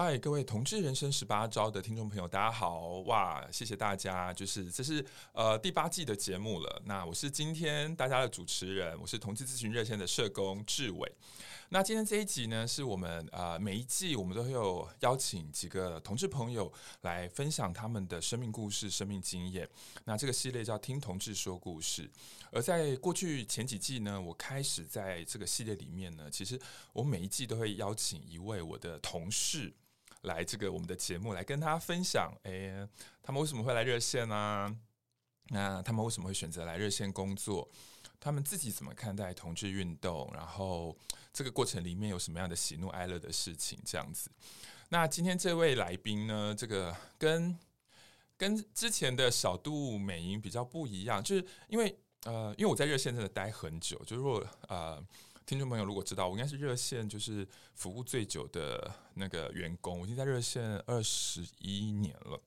嗨，各位同志人生十八招的听众朋友，大家好！哇，谢谢大家，就是这是呃第八季的节目了。那我是今天大家的主持人，我是同志咨询热线的社工志伟。那今天这一集呢，是我们呃每一季我们都会有邀请几个同志朋友来分享他们的生命故事、生命经验。那这个系列叫“听同志说故事”。而在过去前几季呢，我开始在这个系列里面呢，其实我每一季都会邀请一位我的同事。来这个我们的节目来跟大家分享，哎，他们为什么会来热线啊？那他们为什么会选择来热线工作？他们自己怎么看待同志运动？然后这个过程里面有什么样的喜怒哀乐的事情？这样子。那今天这位来宾呢，这个跟跟之前的小杜美英比较不一样，就是因为呃，因为我在热线真的待很久，就是说呃。听众朋友，如果知道我应该是热线就是服务最久的那个员工，我已经在热线二十一年了，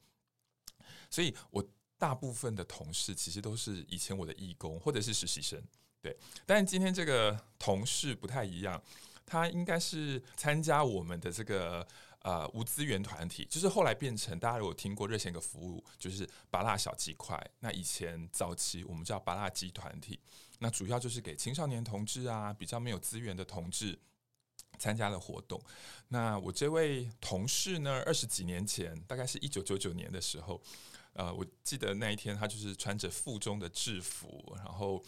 所以我大部分的同事其实都是以前我的义工或者是实习生，对。但今天这个同事不太一样，他应该是参加我们的这个呃无资源团体，就是后来变成大家如果听过热线一个服务，就是芭乐小鸡块，那以前早期我们叫芭乐鸡团体。那主要就是给青少年同志啊，比较没有资源的同志参加了活动。那我这位同事呢，二十几年前，大概是一九九九年的时候，呃，我记得那一天他就是穿着附中的制服，然后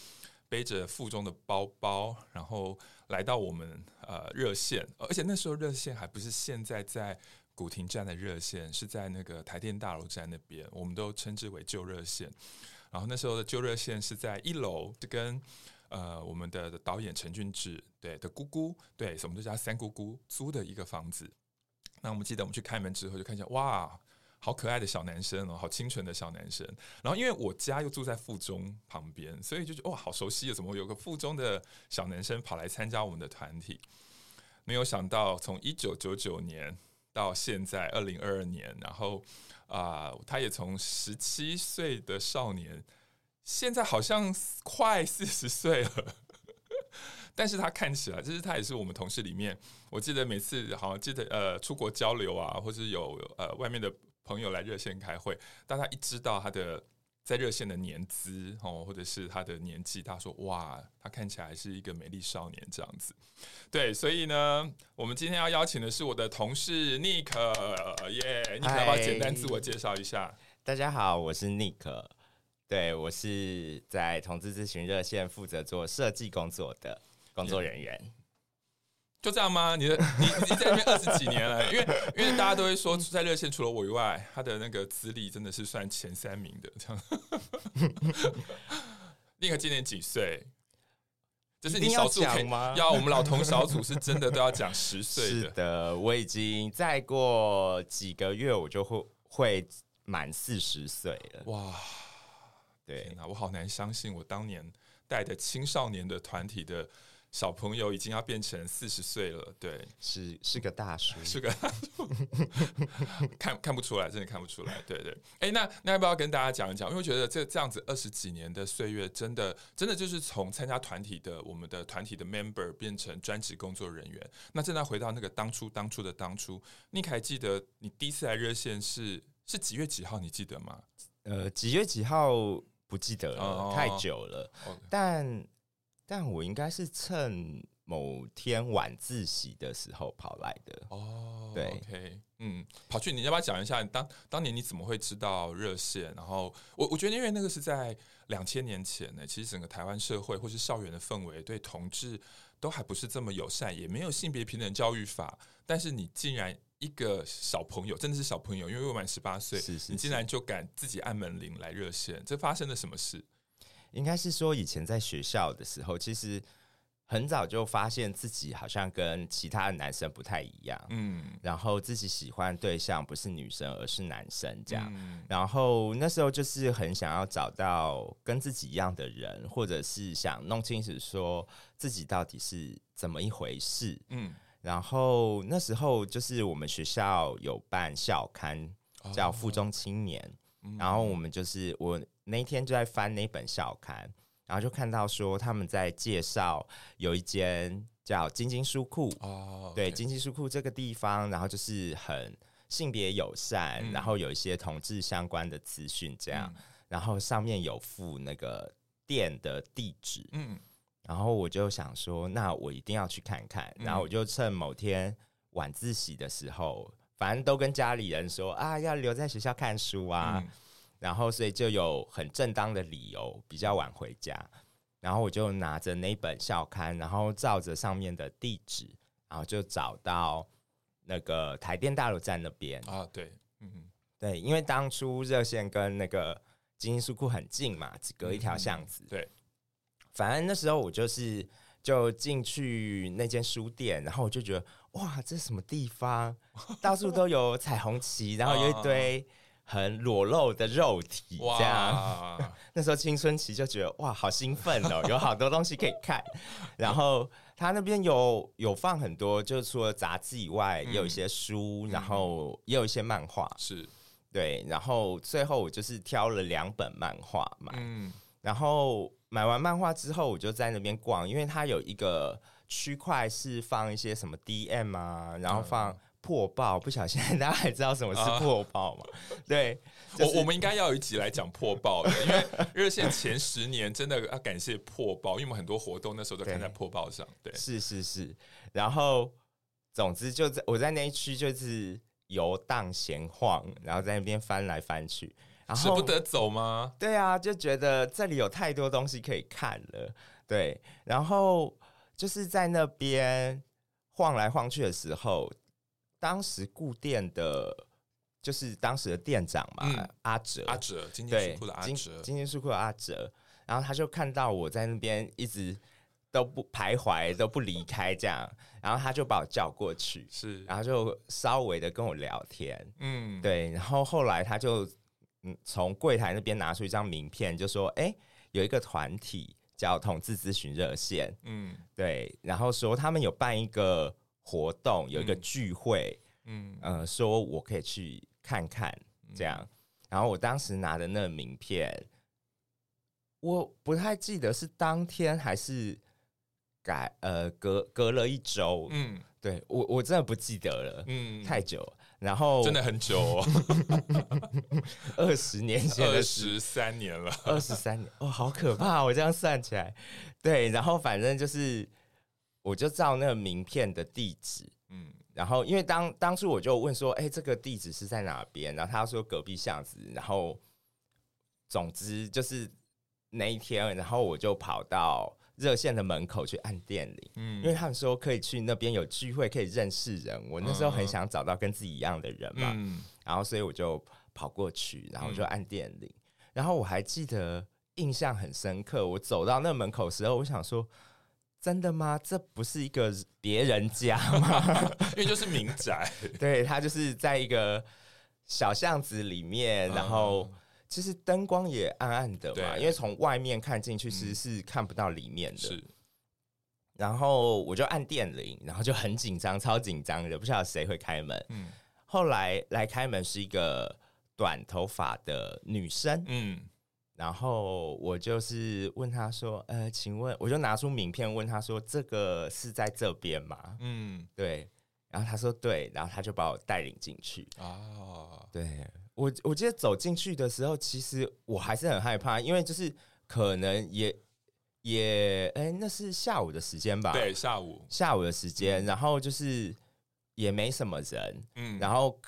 背着附中的包包，然后来到我们呃热线，而且那时候热线还不是现在在古亭站的热线，是在那个台电大楼站那边，我们都称之为旧热线。然后那时候的旧热线是在一楼，是跟呃我们的导演陈俊志对的姑姑对，我们都叫三姑姑租的一个房子。那我们记得我们去开门之后就看见哇，好可爱的小男生哦，好清纯的小男生。然后因为我家又住在附中旁边，所以就觉得哇，好熟悉啊！怎么有个附中的小男生跑来参加我们的团体？没有想到从一九九九年到现在二零二二年，然后。啊、他也从十七岁的少年，现在好像快四十岁了，但是他看起来，就是他也是我们同事里面，我记得每次好像记得呃出国交流啊，或者有呃外面的朋友来热线开会，当他一知道他的。在热线的年资哦，或者是他的年纪，他说哇，他看起来是一个美丽少年这样子。对，所以呢，我们今天要邀请的是我的同事 Nick，耶，Nick 要不要简单自我介绍一下？大家好，我是 Nick，对，我是在同志咨询热线负责做设计工作的工作人员。就这样吗？你的 你你在那边二十几年了，因为因为大家都会说，在热线除了我以外，他的那个资历真的是算前三名的。这样，那个今年几岁？就是你小组可以吗？要我们老同小组是真的都要讲十岁。是的，我已经再过几个月，我就会会满四十岁了。哇，对，那我好难相信，我当年带的青少年的团体的。小朋友已经要变成四十岁了，对，是是个大叔，是个大叔，看看不出来，真的看不出来，对对。哎、欸，那那要不要跟大家讲一讲？因为我觉得这这样子二十几年的岁月，真的真的就是从参加团体的我们的团体的 member 变成专职工作人员。那正在回到那个当初当初的当初，你还记得你第一次来热线是是几月几号？你记得吗？呃，几月几号不记得了，哦、太久了，哦、但。但我应该是趁某天晚自习的时候跑来的哦。对，OK，嗯，跑去，你要不要讲一下当当年你怎么会知道热线？然后我我觉得，因为那个是在两千年前呢，其实整个台湾社会或是校园的氛围对同志都还不是这么友善，也没有性别平等教育法。但是你竟然一个小朋友，真的是小朋友，因为未满十八岁，是是是，你竟然就敢自己按门铃来热线，这发生了什么事？应该是说，以前在学校的时候，其实很早就发现自己好像跟其他的男生不太一样，嗯，然后自己喜欢对象不是女生而是男生这样，嗯、然后那时候就是很想要找到跟自己一样的人，或者是想弄清楚说自己到底是怎么一回事，嗯，然后那时候就是我们学校有办校刊叫《附中青年》，哦、然后我们就是我那一天就在翻那本校刊。然后就看到说他们在介绍有一间叫晶晶书库哦，对，晶晶书库这个地方，然后就是很性别友善，嗯、然后有一些同志相关的资讯这样，嗯、然后上面有附那个店的地址，嗯，然后我就想说，那我一定要去看看，然后我就趁某天晚自习的时候，反正都跟家里人说啊，要留在学校看书啊。嗯然后，所以就有很正当的理由比较晚回家。然后我就拿着那本校刊，然后照着上面的地址，然后就找到那个台电大楼站那边啊。对，嗯，对，因为当初热线跟那个晶晶书库很近嘛，只隔一条巷子。嗯、对，反正那时候我就是就进去那间书店，然后我就觉得哇，这是什么地方？到处都有彩虹旗，然后有一堆。很裸露的肉体，这样。哇 那时候青春期就觉得哇，好兴奋哦，有好多东西可以看。然 后他那边有有放很多，就除了杂志以外，也有一些书，嗯、然后也有一些漫画。是，对。然后最后我就是挑了两本漫画嘛。嗯。然后买完漫画之后，我就在那边逛，因为它有一个区块是放一些什么 DM 啊，然后放。嗯破报，不小心大家还知道什么是破报吗？呃、对，就是、我我们应该要有一集来讲破报的，因为热线前十年真的要感谢破报，因为我们很多活动那时候都看在破报上。对，对是是是。然后，总之就在我在那一区就是游荡闲晃，然后在那边翻来翻去，然后舍不得走吗？对啊，就觉得这里有太多东西可以看了。对，然后就是在那边晃来晃去的时候。当时顾店的，就是当时的店长嘛，嗯、阿哲，阿哲，今天书库的阿哲，今天书库的阿哲，然后他就看到我在那边一直都不徘徊，都不离开这样，然后他就把我叫过去，是，然后就稍微的跟我聊天，嗯，对，然后后来他就嗯从柜台那边拿出一张名片，就说，哎，有一个团体叫同志咨询热线，嗯，对，然后说他们有办一个。活动有一个聚会，嗯，呃，说我可以去看看，这样。然后我当时拿的那个名片，我不太记得是当天还是改，呃，隔隔了一周，嗯，对我我真的不记得了，嗯，太久了。然后真的很久哦，二十年前，二十三年了，二十三年，哦，好可怕！我这样算起来，对，然后反正就是。我就照那个名片的地址，嗯，然后因为当当初我就问说，哎、欸，这个地址是在哪边？然后他说隔壁巷子，然后总之就是那一天，然后我就跑到热线的门口去按电铃，嗯，因为他们说可以去那边有聚会，可以认识人。我那时候很想找到跟自己一样的人嘛，嗯，然后所以我就跑过去，然后就按电铃，嗯，然后我还记得印象很深刻，我走到那门口的时候，我想说。真的吗？这不是一个别人家吗？因为就是民宅，对，他就是在一个小巷子里面，然后其实灯光也暗暗的嘛，因为从外面看进去其实是看不到里面的。是，然后我就按电铃，然后就很紧张，超紧张的，不知道谁会开门。嗯，后来来开门是一个短头发的女生。嗯。然后我就是问他说：“呃，请问，我就拿出名片问他说，这个是在这边吗？”嗯，对。然后他说：“对。”然后他就把我带领进去。哦，对。我我记得走进去的时候，其实我还是很害怕，因为就是可能也也，哎，那是下午的时间吧？对，下午下午的时间。然后就是也没什么人。嗯，然后。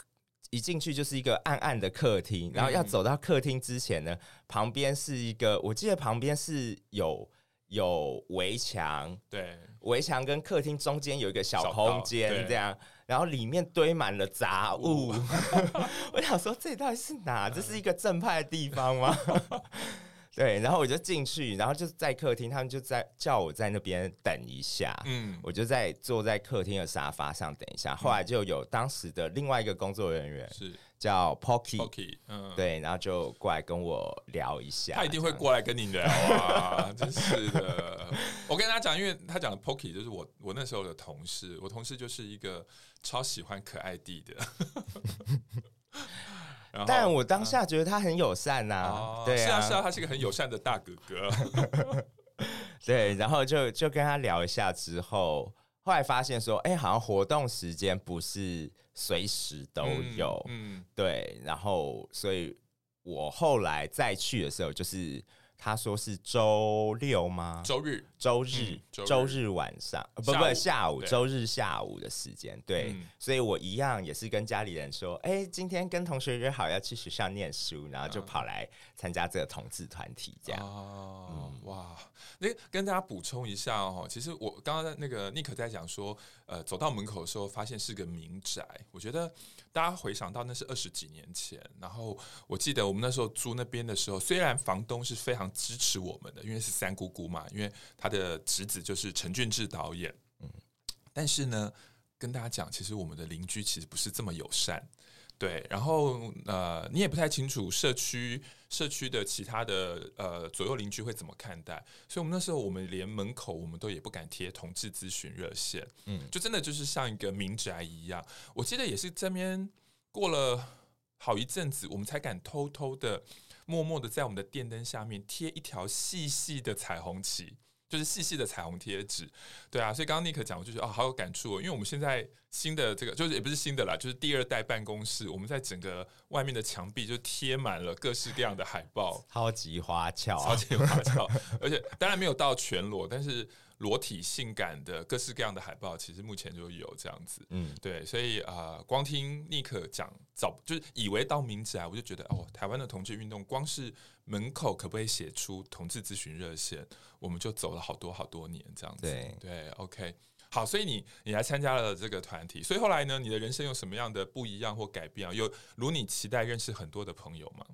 一进去就是一个暗暗的客厅，然后要走到客厅之前呢，嗯、旁边是一个，我记得旁边是有有围墙，对，围墙跟客厅中间有一个小空间，这样，然后里面堆满了杂物。我想说，这到底是哪？这是一个正派的地方吗？对，然后我就进去，然后就在客厅，他们就在叫我在那边等一下。嗯，我就在坐在客厅的沙发上等一下。后来就有当时的另外一个工作人员是叫 Pocky，嗯，对，然后就过来跟我聊一下。他一定会过来跟你聊啊，真是的。我跟大家讲，因为他讲的 Pocky 就是我我那时候的同事，我同事就是一个超喜欢可爱弟的。但我当下觉得他很友善呐、啊哦，对啊，是啊，是啊，他是一个很友善的大哥哥。对，然后就就跟他聊一下之后，后来发现说，哎、欸，好像活动时间不是随时都有，嗯，嗯对，然后所以我后来再去的时候，就是。他说是周六吗？周日，周日，周日晚上，不不，下午，周日下午的时间，对，嗯，所以我一样也是跟家里人说，哎，欸，今天跟同学约好要去学校念书，然后就跑来参加这个同志团体，这样。哦，嗯，哇，那跟大家补充一下哦，其实我刚刚那个 Nick 在讲说，呃，走到门口的时候发现是个民宅，我觉得大家回想到那是二十几年前，然后我记得我们那时候租那边的时候，虽然房东是非常。支持我们的，因为是三姑姑嘛，因为他的侄子就是陈俊志导演，嗯，但是呢，跟大家讲，其实我们的邻居其实不是这么友善，对，然后呃，你也不太清楚社区社区的其他的呃左右邻居会怎么看待，所以我们那时候我们连门口我们都也不敢贴同志咨询热线，嗯，就真的就是像一个民宅一样，我记得也是这边过了好一阵子，我们才敢偷偷的。默默的在我们的电灯下面贴一条细细的彩虹旗，就是细细的彩虹贴纸，对啊，所以刚刚尼克讲，我就觉得啊，好有感触哦，因为我们现在新的这个就是也不是新的啦，就是第二代办公室，我们在整个外面的墙壁就贴满了各式各样的海报，超级花俏，超级花俏，而且当然没有到全裸，但是。裸体性感的各式各样的海报，其实目前就有这样子，嗯，对，所以啊、呃，光听尼克讲，早就是以为到名字啊，我就觉得哦，台湾的同志运动，光是门口可不可以写出同志咨询热线，我们就走了好多好多年这样子，对。对，OK，好，所以你你来参加了这个团体，所以后来呢，你的人生有什么样的不一样或改变啊？有如你期待认识很多的朋友吗？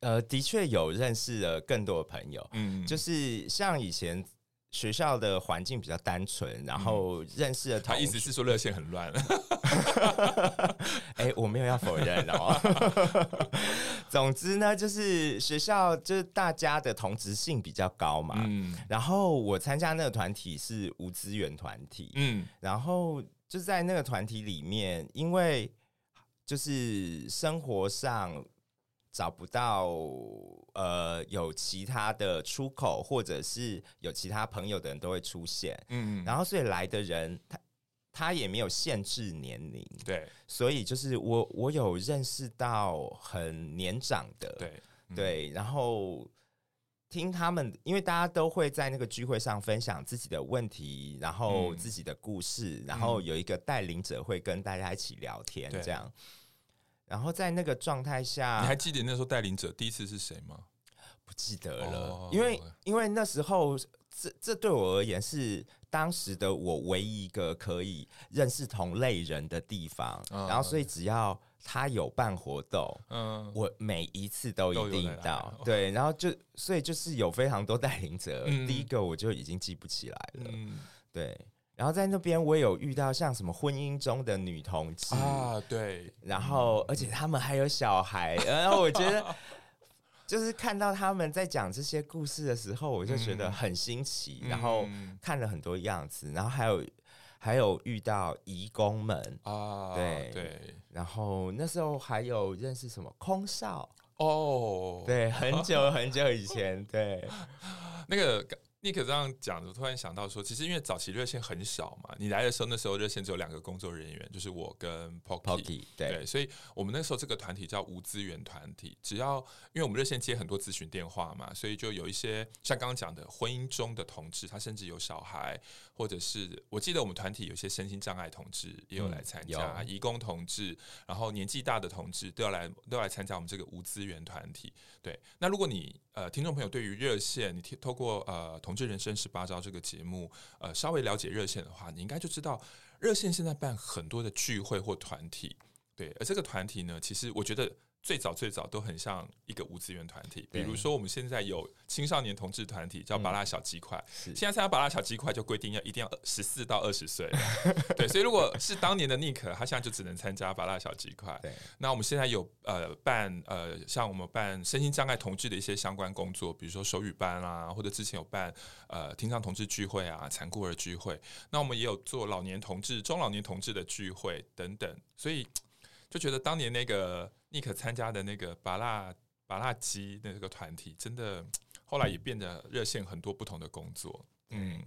呃，的确有认识了更多的朋友，嗯，就是像以前。学校的环境比较单纯，然后认识的他意思是说热线很乱。哎、欸，我没有要否认哦。总之呢，就是学校就是大家的同质性比较高嘛。嗯。然后我参加那个团体是无资源团体。嗯。然后就在那个团体里面，因为就是生活上。找不到呃有其他的出口，或者是有其他朋友的人都会出现，嗯，然后所以来的人他他也没有限制年龄，对，所以就是我我有认识到很年长的，对、嗯、对，然后听他们，因为大家都会在那个聚会上分享自己的问题，然后自己的故事，嗯、然后有一个带领者会跟大家一起聊天，这样。然后在那个状态下，你还记得那时候带领者第一次是谁吗？不记得了，因为因为那时候这这对我而言是当时的我唯一一个可以认识同类人的地方，然后所以只要他有办活动，嗯，我每一次都一定到，对，然后就所以就是有非常多带领者，第一个我就已经记不起来了，对。然后在那边，我也有遇到像什么婚姻中的女同志啊，对，然后而且他们还有小孩，然后我觉得就是看到他们在讲这些故事的时候，我就觉得很新奇，然后看了很多样子，然后还有还有遇到义工们。啊，对对，然后那时候还有认识什么空少。哦，对，很久很久以前，对，那个。尼克这样讲，我突然想到说，其实因为早期热线很少嘛，你来的时候那时候热线只有两个工作人员，就是我跟 Pocky，对，对，所以我们那时候这个团体叫无资源团体，只要因为我们热线接很多咨询电话嘛，所以就有一些像刚刚讲的婚姻中的同志，他甚至有小孩，或者是我记得我们团体有些身心障碍同志也有来参加，移、嗯、工同志，然后年纪大的同志都要来都要来参加我们这个无资源团体。对，那如果你呃听众朋友对于热线，你透过呃。同志人生十八招这个节目，呃，稍微了解热线的话，你应该就知道热线现在办很多的聚会或团体，对。而这个团体呢，其实我觉得最早最早都很像一个无资源团体，比如说我们现在有青少年同志团体叫巴拉小鸡块，嗯、现在参加巴拉小鸡块就规定要一定要十四到二十岁，对，所以如果是当年的尼克，他现在就只能参加巴拉小鸡块。那我们现在有呃办呃像我们办身心障碍同志的一些相关工作，比如说手语班啊，或者之前有办呃听障同志聚会啊、残酷儿聚会，那我们也有做老年同志、中老年同志的聚会等等，所以就觉得当年那个。尼克参加的那个芭乐芭乐鸡那个团体，真的后来也变得热线很多不同的工作。嗯，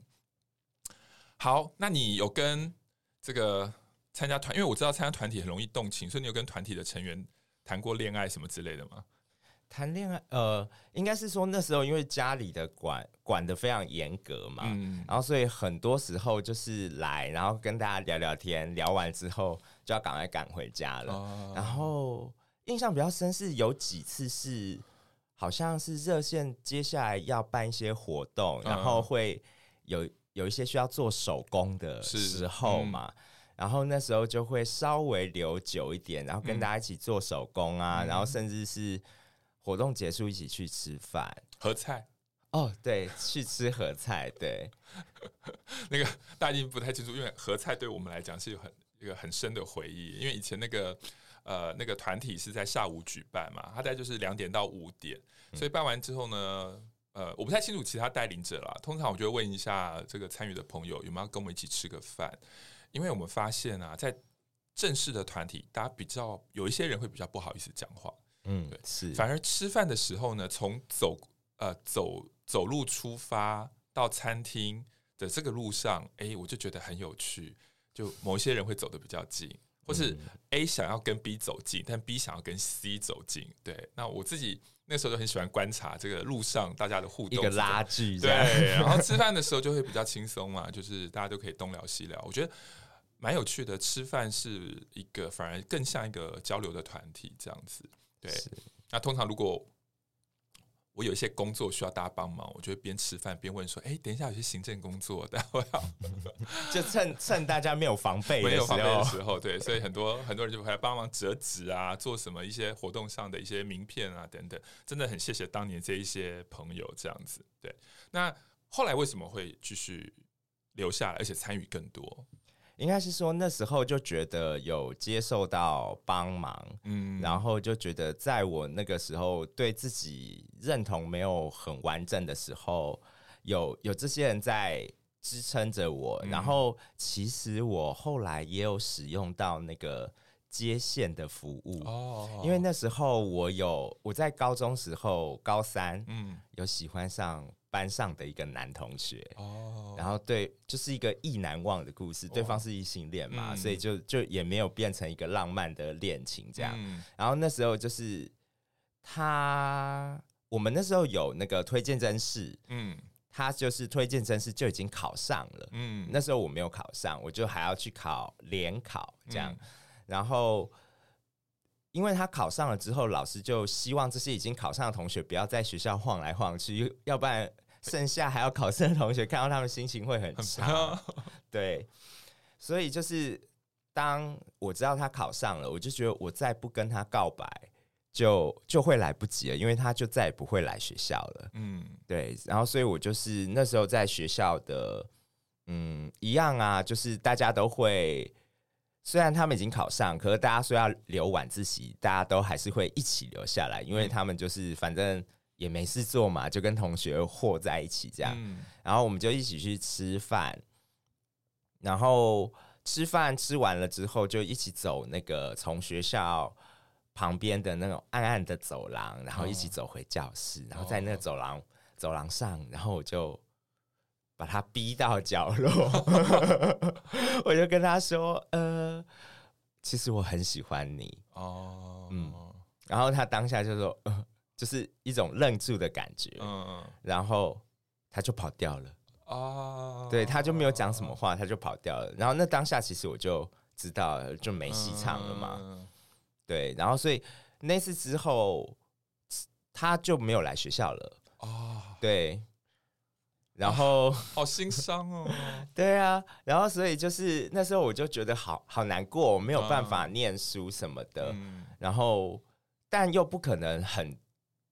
好，那你有跟这个参加团，因为我知道参加团体很容易动情，所以你有跟团体的成员谈过恋爱什么之类的吗？谈恋爱，呃，应该是说那时候因为家里的管管得非常严格嘛，嗯，然后所以很多时候就是来，然后跟大家聊聊天，聊完之后就要赶快赶回家了，哦，然后。印象比较深是有几次是，好像是热线接下来要办一些活动，然后会有有一些需要做手工的时候嘛，然后那时候就会稍微留久一点，然后跟大家一起做手工啊，然后甚至是活动结束一起去吃饭。合菜。哦，对，去吃合菜，对，那个大家已经不太清楚，因为合菜对我们来讲是有很一个很深的回忆，因为以前那个。呃，那个团体是在下午举办嘛，他大概就是两点到五点，所以办完之后呢，呃，我不太清楚其他带领者啦。通常我就会问一下这个参与的朋友有没有跟我们一起吃个饭，因为我们发现啊，在正式的团体，大家比较有一些人会比较不好意思讲话，嗯，对，是。反而吃饭的时候呢，从走呃走走路出发到餐厅的这个路上，哎，我就觉得很有趣，就某一些人会走得比较近。或是 A 想要跟 B 走近，但 B 想要跟 C 走近。对，那我自己那时候就很喜欢观察这个路上大家的互动，一个拉锯。对，然后吃饭的时候就会比较轻松嘛，就是大家都可以东聊西聊，我觉得蛮有趣的。吃饭是一个反而更像一个交流的团体这样子。对，那通常如果。我有一些工作需要大家帮忙，我就会边吃饭边问说：“哎、欸，等一下有些行政工作，待会要 就趁趁大家没有防备、没有防备的时候，对，所以很多很多人就会来帮忙折纸啊，做什么一些活动上的一些名片啊等等，真的很谢谢当年这一些朋友这样子。对，那后来为什么会继续留下来，而且参与更多？应该是说那时候就觉得有接受到帮忙，嗯，然后就觉得在我那个时候对自己认同没有很完整的时候，有有这些人在支撑着我，嗯，然后其实我后来也有使用到那个接线的服务哦，因为那时候我有我在高中时候高三，嗯，有喜欢上。班上的一个男同学，oh. 然后对，就是一个意难忘的故事。Oh. 对方是异性恋嘛，嗯、所以就就也没有变成一个浪漫的恋情这样。嗯、然后那时候就是他，我们那时候有那个推荐真试，嗯，他就是推荐真试就已经考上了，嗯，那时候我没有考上，我就还要去考联考这样。嗯、然后因为他考上了之后，老师就希望这些已经考上的同学不要在学校晃来晃去，要不然。剩下还要考试的同学看到他们心情会很差，对，所以就是当我知道他考上了，我就觉得我再不跟他告白就就会来不及了，因为他就再也不会来学校了。嗯，对，然后所以我就是那时候在学校的，嗯，一样啊，就是大家都会，虽然他们已经考上，可是大家说要留晚自习，大家都还是会一起留下来，因为他们就是反正。也没事做嘛，就跟同学和在一起这样，嗯、然后我们就一起去吃饭，然后吃饭吃完了之后，就一起走那个从学校旁边的那种暗暗的走廊，然后一起走回教室，哦、然后在那个走廊、哦、走廊上，然后我就把他逼到角落，我就跟他说：“呃，其实我很喜欢你。哦，嗯。”然后他当下就说：“呃。”就是一种愣住的感觉，嗯，然后他就跑掉了，哦，对，他就没有讲什么话，他就跑掉了。然后那当下其实我就知道了，就没戏唱了嘛，嗯、对。然后所以那次之后，他就没有来学校了，哦，对。然后、啊、好心伤哦，对啊。然后所以就是那时候我就觉得好好难过，我没有办法念书什么的，嗯、然后。但又不可能很，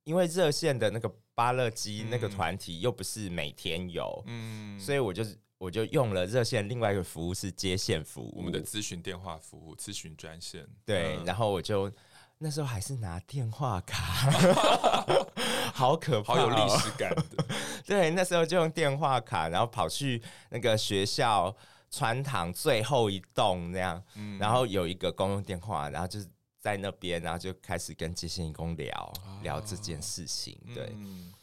因为热线的那个芭乐基那个团体又不是每天有，嗯，所以我就是我就用了热线另外一个服务是接线服务，我们的咨询电话服务、咨询专线，对，然后我就。那时候还是拿电话卡，好可怕，好有历史感的。对，那时候就用电话卡，然后跑去那个学校穿堂最后一栋那样，嗯、然后有一个公用电话，然后就是在那边，然后就开始跟接线员工聊、哦、聊这件事情。对，嗯、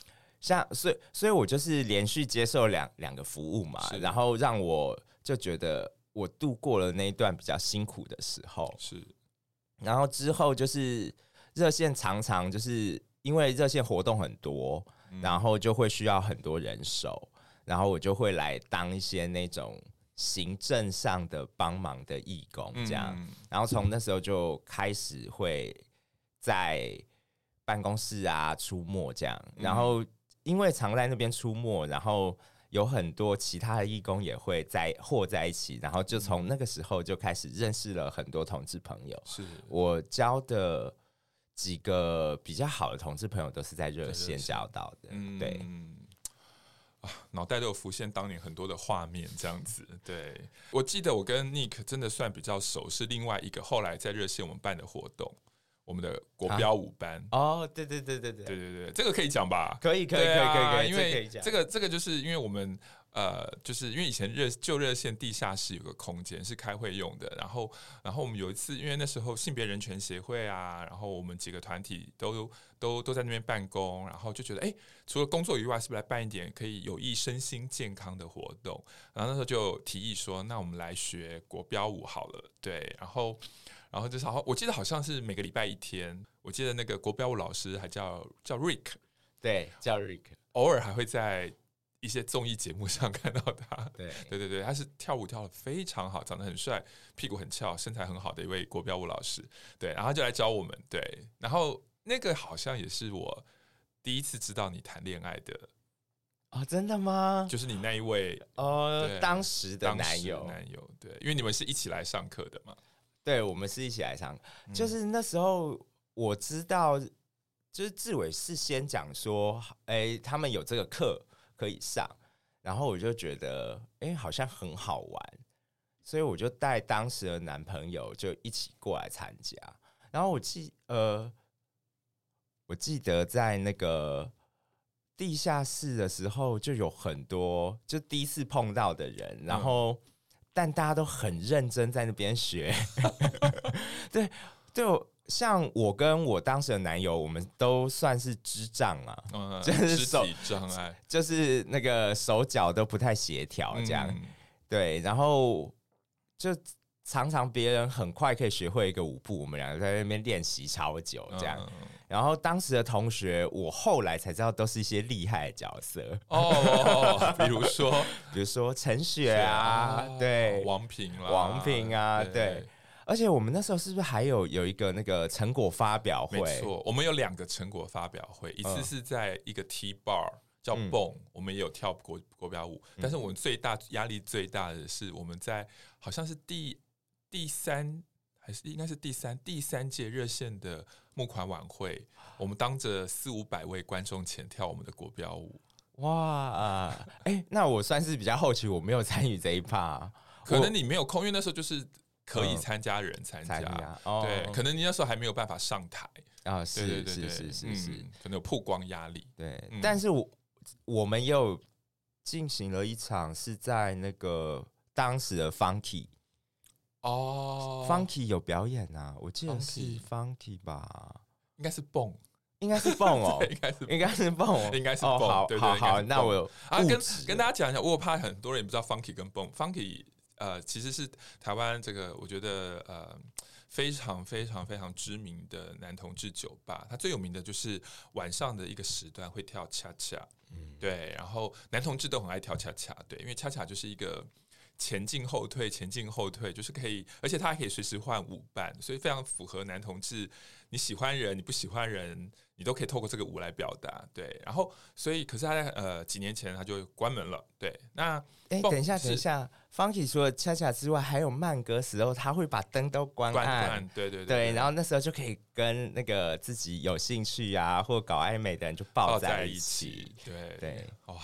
像所以，所以我就是连续接受两两个服务嘛，然后让我就觉得我度过了那一段比较辛苦的时候。是。然后之后就是热线，常常就是因为热线活动很多，嗯、然后就会需要很多人手，然后我就会来当一些那种行政上的帮忙的义工，这样。嗯、然后从那时候就开始会在办公室啊出没，这样。然后因为常在那边出没，然后。有很多其他的义工也会在和在一起，然后就从那个时候就开始认识了很多同志朋友。是我交的几个比较好的同志朋友，都是在热线交到的。对，啊，脑袋都有浮现当年很多的画面，这样子。对，我记得我跟 Nick 真的算比较熟，是另外一个后来在热线我们办的活动。我们的国标舞班哦，对对对对对对对对，这个可以讲吧？可以可以可以可以，因为这个这个就是因为我们呃，就是因为以前热旧热线地下室有个空间是开会用的，然后然后我们有一次，因为那时候性别人权协会啊，然后我们几个团体都都都在那边办公，然后就觉得哎，除了工作以外，是不是来办一点可以有益身心健康的活动？然后那时候就提议说，那我们来学国标舞好了，对，然后。然后就是好，我记得好像是每个礼拜一天。我记得那个国标舞老师还叫叫 Rick，对，叫 Rick。偶尔还会在一些综艺节目上 看到他。对，对对对，他是跳舞跳得非常好，长得很帅，屁股很翘，身材很好的一位国标舞老师。对，然后就来教我们。对，然后那个好像也是我第一次知道你谈恋爱的。哦，真的吗？就是你那一位呃，当时的男友，男友。对，因为你们是一起来上课的嘛。对，我们是一起来上，就是那时候我知道，就是志伟是先讲说，哎，他们有这个课可以上，然后我就觉得，哎，好像很好玩，所以我就带当时的男朋友就一起过来参加。然后我记，呃，我记得在那个地下室的时候，就有很多就第一次碰到的人，然后。但大家都很认真在那边学，对，对，像我跟我当时的男友，我们都算是智障啊，嗯、就是手障碍，就是那个手脚都不太协调这样，嗯、对，然后就常常别人很快可以学会一个舞步，我们两个在那边练习超久这样。嗯然后当时的同学，我后来才知道都是一些厉害的角色哦，比如说，比如说陈雪啊，对，王平啊，王平啊，对。而且我们那时候是不是还有有一个那个成果发表会？没错，我们有两个成果发表会，一次是在一个 T bar 叫 Bone，我们也有跳国国标舞，但是我们最大压力最大的是我们在好像是第第三。还是应该是第三第三届热线的募款晚会，我们当着四五百位观众前跳我们的国标舞，哇！哎、欸，那我算是比较后期，我没有参与这一趴，可能你没有空，因为那时候就是可以参加人参加，嗯哦、对，可能你那时候还没有办法上台。啊，是是是是是、嗯，可能有曝光压力，对，嗯、但是我我们又进行了一场是在那个当时的 Funky。哦、oh,，Funky 有表演啊，我记得是 Funky 吧，应该是蹦，应该是蹦 哦，应该是应该是蹦哦，应该是蹦，好，好，好，那我有啊，跟跟大家讲一下，我怕很多人也不知道 Funky 跟蹦，Funky 呃其实是台湾这个我觉得呃非常非常非常知名的男同志酒吧，它最有名的就是晚上的一个时段会跳恰恰，嗯，对，然后男同志都很爱跳恰恰，对，因为恰恰就是一个。前进后退，前进后退，就是可以，而且它还可以随时换舞伴，所以非常符合男同志。你喜欢人，你不喜欢人，你都可以透过这个舞来表达。对，然后所以，可是他在呃几年前他就关门了。对，那哎，等一下，等一下，Funky 除了恰恰之外，还有慢歌时候，他会把灯都关暗。关暗，对对对，对。然后那时候就可以跟那个自己有兴趣啊，或搞暧昧的人就抱在一起。一起对对，哇。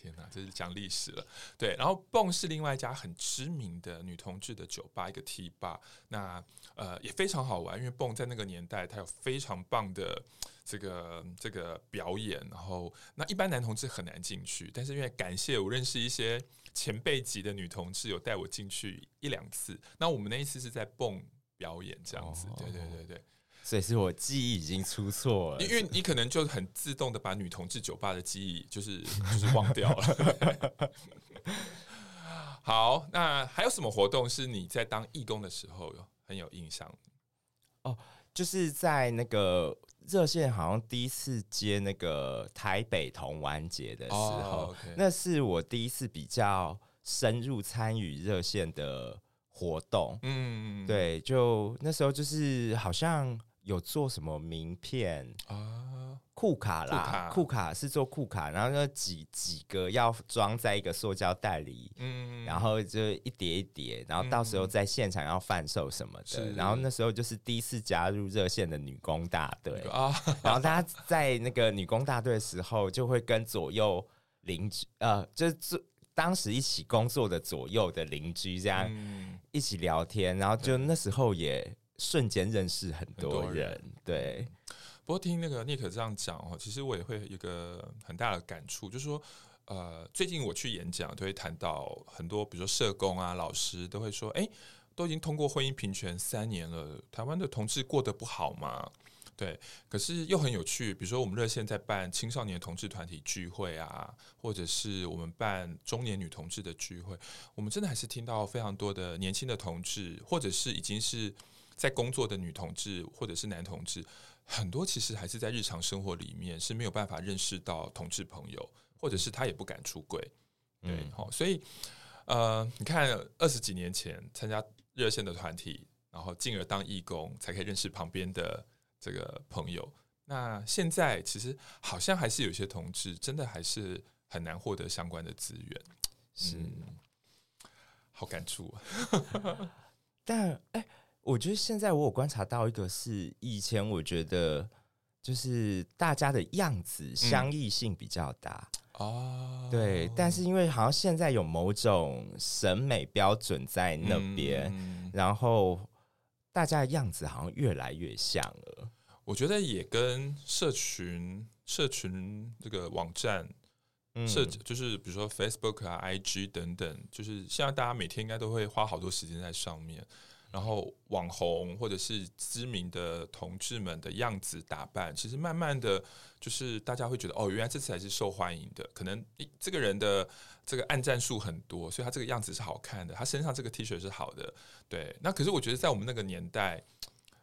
天哪，这是讲历史了。对，然后蹦是另外一家很知名的女同志的酒吧，一个 T 吧。那呃也非常好玩，因为蹦在那个年代，它有非常棒的这个这个表演。然后那一般男同志很难进去，但是因为感谢我认识一些前辈级的女同志，有带我进去一两次。那我们那一次是在蹦表演这样子。对对对对。所以是我记忆已经出错了，因为你可能就很自动的把女同志酒吧的记忆就是 就是忘掉了。好，那还有什么活动是你在当义工的时候有很有印象？哦，就是在那个热线好像第一次接那个台北同玩节的时候，那是我第一次比较深入参与热线的活动。嗯，对，就那时候就是好像。有做什么名片？啊？库卡啦，库卡，卡是做库卡，然后那几几个要装在一个塑胶袋里，嗯，然后就一叠一叠，然后到时候在现场要贩售什么的。嗯、然后那时候就是第一次加入热线的女工大队。啊，然后大家在那个女工大队的时候，就会跟左右邻居，呃，就是当时一起工作的左右的邻居这样一起聊天，然后就那时候也。瞬间认识很多人，多人对。不过听那个 Nick 这样讲哦，其实我也会有一个很大的感触，就是说，呃，最近我去演讲都会谈到很多，比如说社工啊、老师都会说，哎，都已经通过婚姻平权三年了，台湾的同志过得不好吗？对，可是又很有趣，比如说我们热线在办青少年同志团体聚会啊，或者是我们办中年女同志的聚会，我们真的还是听到非常多的年轻的同志，或者是已经是。在工作的女同志或者是男同志，很多其实还是在日常生活里面是没有办法认识到同志朋友，或者是他也不敢出柜。对，好、嗯，所以呃，你看二十几年前参加热线的团体，然后进而当义工，才可以认识旁边的这个朋友。那现在其实好像还是有些同志真的还是很难获得相关的资源，是、嗯、好感触啊。但哎。欸我觉得现在我有观察到一个是以前我觉得就是大家的样子相异性比较大哦，嗯、对，但是因为好像现在有某种审美标准在那边，嗯、然后大家的样子好像越来越像了。我觉得也跟社群、社群这个网站、社、嗯、就是比如说 Facebook 啊、IG 等等，就是现在大家每天应该都会花好多时间在上面。然后网红或者是知名的同志们的样子打扮，其实慢慢的就是大家会觉得哦，原来这次还是受欢迎的。可能这个人的这个暗战数很多，所以他这个样子是好看的，他身上这个 T 恤是好的。对，那可是我觉得在我们那个年代，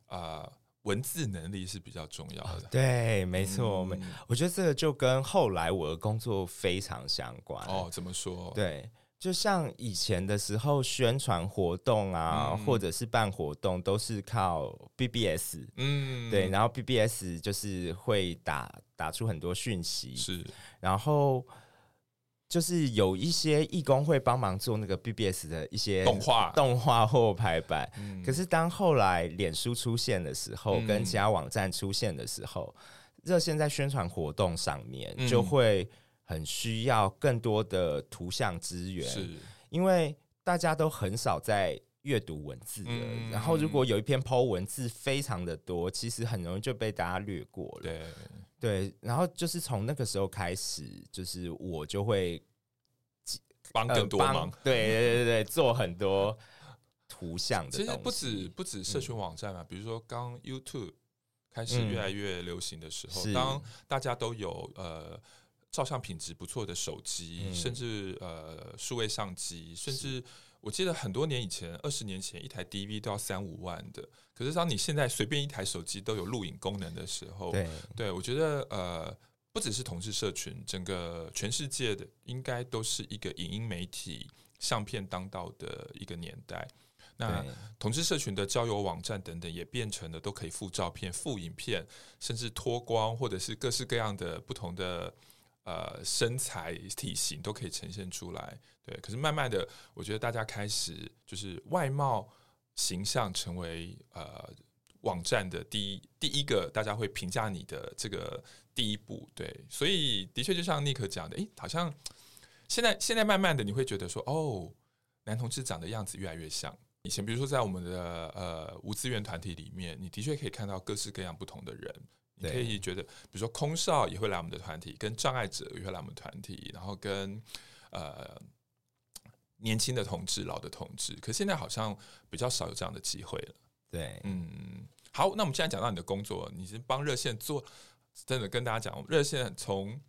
啊、呃，文字能力是比较重要的。对，没错，没、嗯，我觉得这个就跟后来我的工作非常相关。哦，怎么说？对。就像以前的时候，宣传活动啊，嗯、或者是办活动，都是靠 BBS，嗯，对，然后 BBS 就是会打打出很多讯息，是，然后就是有一些义工会帮忙做那个 BBS 的一些动画、动画或排版。嗯、可是当后来脸书出现的时候，嗯、跟其他网站出现的时候，热线在宣传活动上面就会。很需要更多的图像资源，是因为大家都很少在阅读文字的。嗯、然后，如果有一篇 po 文字非常的多，其实很容易就被大家略过了。对，对，然后就是从那个时候开始，就是我就会帮更多忙。呃、对对对对，做很多图像的。其实不止不止社群网站嘛，嗯、比如说刚 YouTube 开始越来越流行的时候，嗯、当大家都有呃。照相品质不错的手机，嗯、甚至呃数位相机，甚至我记得很多年以前，二十年前一台 DV 都要三五万的。可是当你现在随便一台手机都有录影功能的时候，对，对我觉得呃不只是同志社群，整个全世界的应该都是一个影音媒体、相片当道的一个年代。那同志社群的交友网站等等，也变成了都可以附照片、附影片，甚至脱光，或者是各式各样的不同的呃身材体型都可以呈现出来。对，可是慢慢的，我觉得大家开始就是外貌形象成为呃网站的第一第一个大家会评价你的这个第一步。对，所以的确就像尼克讲的，诶，好像现在现在慢慢的你会觉得说，哦，男同志长的样子越来越像。以前，比如说在我们的呃无资源团体里面，你的确可以看到各式各样不同的人。你可以觉得，比如说空少也会来我们的团体，跟障碍者也会来我们团体，然后跟呃年轻的同志、老的同志。可现在好像比较少有这样的机会了。对，嗯，好，那我们现在讲到你的工作，你是帮热线做，真的跟大家讲，热线从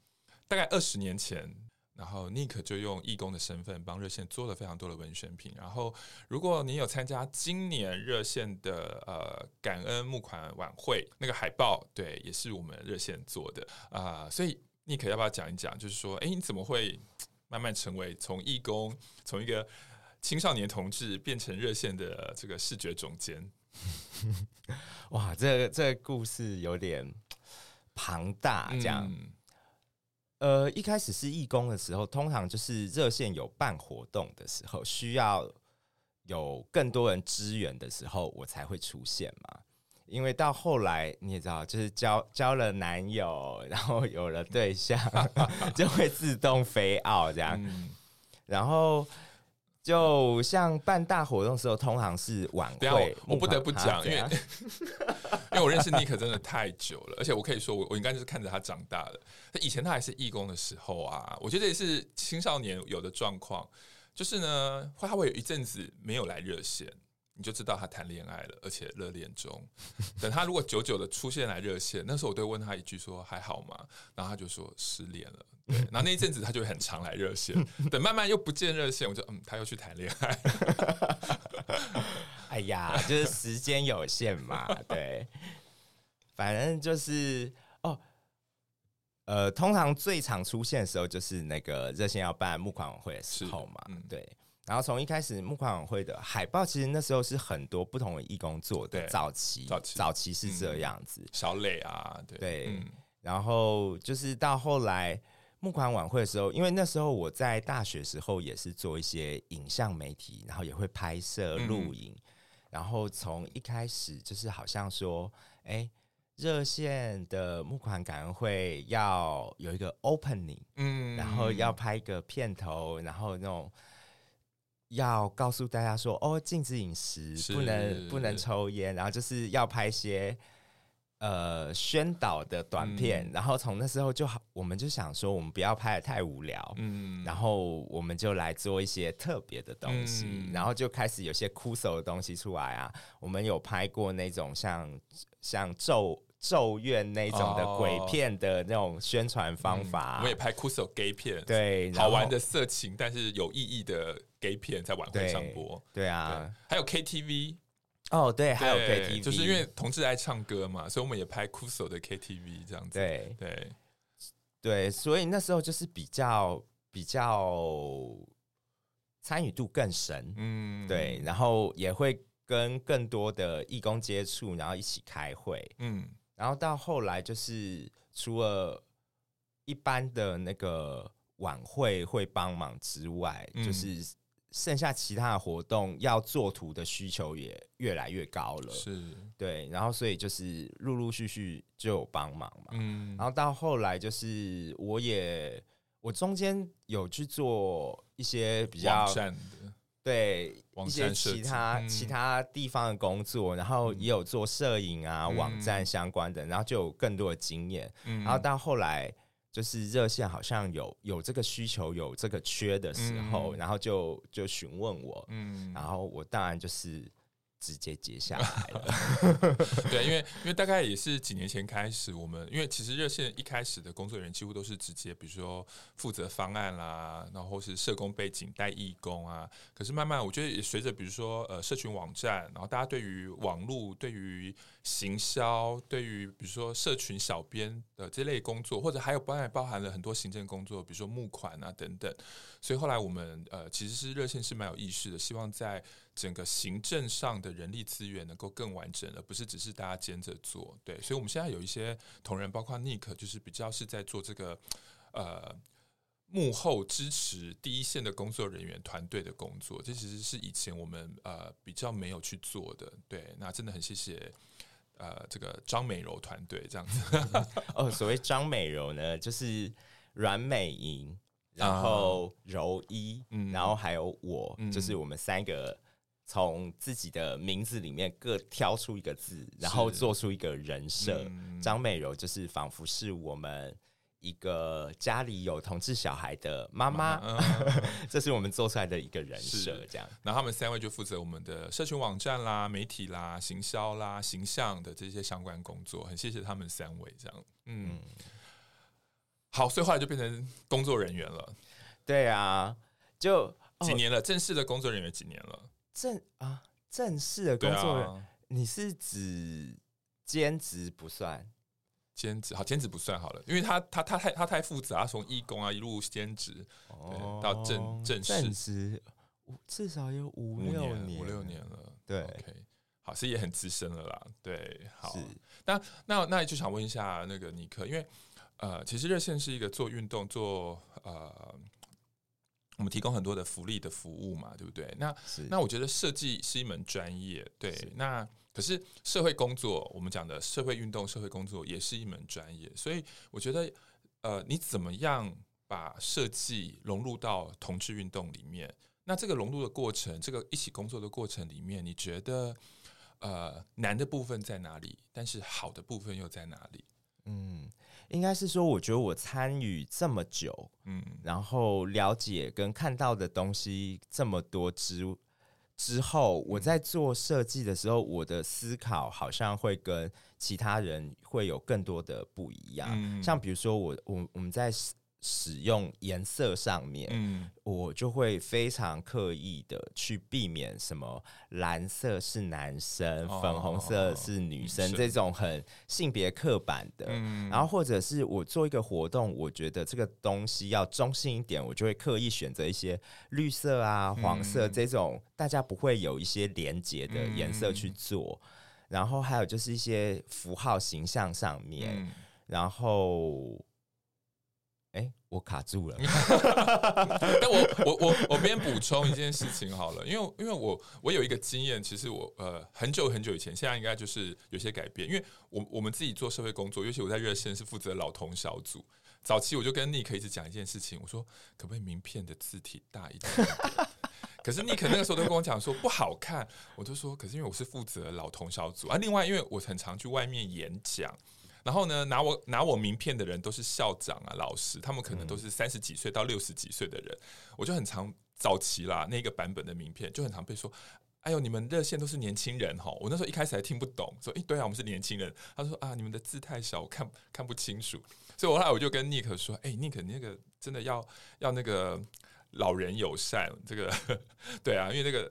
大概二十年前。然后 Nick 就用义工的身份帮热线做了非常多的文宣品。然后，如果你有参加今年热线的呃感恩募款晚会，那个海报对，也是我们热线做的啊、呃。所以 Nick 要不要讲一讲？就是说，哎，你怎么会慢慢成为从义工，从一个青少年同志变成热线的这个视觉总监？哇，这个这个故事有点庞大，这样。嗯呃，一开始是义工的时候，通常就是热线有办活动的时候，需要有更多人支援的时候，我才会出现嘛。因为到后来你也知道，就是交交了男友，然后有了对象，就会自动飞傲这样，嗯、然后。就像办大活动的时候，通常是晚会。我不得不讲，因为 因为我认识尼克真的太久了，而且我可以说，我我应该就是看着他长大的。以前他还是义工的时候啊，我觉得也是青少年有的状况，就是呢，会他会有一阵子没有来热线。你就知道他谈恋爱了，而且热恋中。等他如果久久的出现来热线，那时候我都会问他一句说还好吗？然后他就说失恋了。对，然后那一阵子他就很常来热线。等慢慢又不见热线，我就嗯，他又去谈恋爱。哎呀，就是时间有限嘛。对，反正就是哦，呃，通常最常出现的时候就是那个热线要办募款晚会的时候嘛。嗯，对。然后从一开始募款晚会的海报，其实那时候是很多不同的义工做的。早期早期早期是这样子，嗯、小磊啊，对。对嗯、然后就是到后来募款晚会的时候，因为那时候我在大学时候也是做一些影像媒体，然后也会拍摄录影。嗯、然后从一开始就是好像说，哎，热线的募款感恩会要有一个 opening，嗯，然后要拍一个片头，然后那种。要告诉大家说哦，禁止饮食，不能不能抽烟，然后就是要拍一些呃宣导的短片，嗯、然后从那时候就好，我们就想说，我们不要拍的太无聊，嗯，然后我们就来做一些特别的东西，嗯、然后就开始有些酷手的东西出来啊，我们有拍过那种像像咒。咒怨那种的鬼片的那种宣传方法，我们也拍酷手 gay 片，对，好玩的色情但是有意义的 gay 片在晚会上播，对啊，还有 KTV，哦，对，还有 KTV，就是因为同志爱唱歌嘛，所以我们也拍酷手的 KTV 这样子，对。对。对，所以那时候就是比较比较参与度更深，嗯，对，然后也会跟更多的义工接触，然后一起开会，嗯。然后到后来，就是除了一般的那个晚会会帮忙之外，嗯、就是剩下其他的活动要做图的需求也越来越高了。是，对。然后所以就是陆陆续续就有帮忙嘛。嗯。然后到后来，就是我也我中间有去做一些比较。对一些其他、嗯、其他地方的工作，然后也有做摄影啊、嗯、网站相关的，然后就有更多的经验。嗯、然后到后来，就是热线好像有有这个需求、有这个缺的时候，嗯、然后就就询问我，嗯，然后我当然就是直接接下来了。对，因为因为大概也是几年前开始，我们因为其实热线一开始的工作人员几乎都是直接，比如说负责方案啦，然后是社工背景带义工啊。可是慢慢，我觉得也随着比如说呃社群网站，然后大家对于网络、对于行销、对于比如说社群小编的这类工作，或者还有包含包含了很多行政工作，比如说募款啊等等。所以后来我们呃其实是热线是蛮有意识的，希望在整个行政上的人力资源能够更完整，而不是只是大家兼着做。对，所以我们现在有一些同仁，包括 Nick，就是比较是在做这个呃幕后支持第一线的工作人员团队的工作。这其实是以前我们呃比较没有去做的。对，那真的很谢谢呃这个张美柔团队这样子。哦，所谓张美柔呢，就是阮美莹，然后柔一，嗯，然后还有我，嗯，就是我们三个。从自己的名字里面各挑出一个字，然后做出一个人设。张、嗯、美柔就是仿佛是我们一个家里有同志小孩的妈妈，嗯、这是我们做出来的一个人设。这样，然后他们三位就负责我们的社群网站啦、媒体啦、行销啦、形象的这些相关工作。很谢谢他们三位这样。嗯，嗯好，所以后来就变成工作人员了。对啊，就几年了，哦、正式的工作人员几年了。正啊，正式的工作人，啊、你是指兼职不算？兼职好，兼职不算好了，因为他他他太他太复杂，从义工啊一路兼职，哦，到正正式正职，至少有五六年五六年了。对，OK，好，所以也很资深了啦。对，好，那那那就想问一下那个尼克，因为呃，其实热线是一个做运动做呃。我们提供很多的福利的服务嘛，对不对？那那我觉得设计是一门专业，对。那可是社会工作，我们讲的社会运动、社会工作也是一门专业，所以我觉得，呃，你怎么样把设计融入到同志运动里面？那这个融入的过程，这个一起工作的过程里面，你觉得呃难的部分在哪里？但是好的部分又在哪里？嗯。应该是说，我觉得我参与这么久，嗯，然后了解跟看到的东西这么多之之后，我在做设计的时候，我的思考好像会跟其他人会有更多的不一样。嗯，像比如说我我我们在。使用颜色上面，嗯，我就会非常刻意的去避免什么蓝色是男生，哦、粉红色是女生、哦、这种很性别刻板的。嗯，然后或者是我做一个活动，我觉得这个东西要中性一点，我就会刻意选择一些绿色啊、黄色这种大家不会有一些连结的颜色去做。嗯、然后还有就是一些符号形象上面，嗯、然后。哎、欸，我卡住了。但我我我我边补充一件事情好了，因为因为我我有一个经验，其实我呃很久很久以前，现在应该就是有些改变。因为我我们自己做社会工作，尤其我在热线是负责老同小组。早期我就跟尼克一直讲一件事情，我说可不可以名片的字体大一点点？可是尼克那个时候都跟我讲说不好看，我就说可是因为我是负责老同小组啊，另外因为我很常去外面演讲。然后呢，拿我拿我名片的人都是校长啊、老师，他们可能都是三十几岁到六十几岁的人。我就很常早期啦，那个版本的名片就很常被说：“哎呦，你们热线都是年轻人哈！”我那时候一开始还听不懂，说：“哎，对啊，我们是年轻人。”他说：“啊，你们的字太小，我看看不清楚。”所以后来我就跟 Nick 说：“哎，，Nick，你那个真的要要那个老人友善，这个 对啊，因为那个。”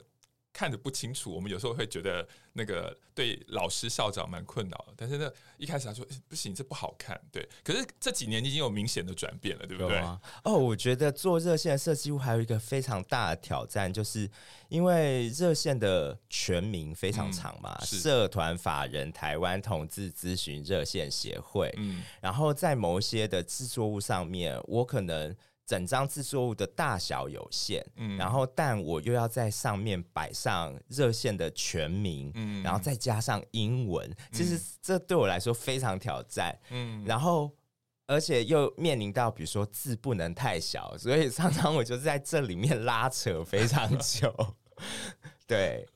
看得不清楚，我们有时候会觉得那个对老师校长蛮困扰的。但是呢，一开始他说、欸、不行，这不好看。对，可是这几年已经有明显的转变了，对不对？哦，我觉得做热线的设计还有一个非常大的挑战，就是因为热线的全名非常长嘛，嗯、社团法人台湾同志咨询热线协会。嗯，然后在某一些的制作物上面，我可能。整张制作物的大小有限，嗯，然后但我又要在上面摆上热线的全名，嗯，然后再加上英文，其实这对我来说非常挑战，嗯，然后而且又面临到比如说字不能太小，所以常常我就在这里面拉扯非常久，对，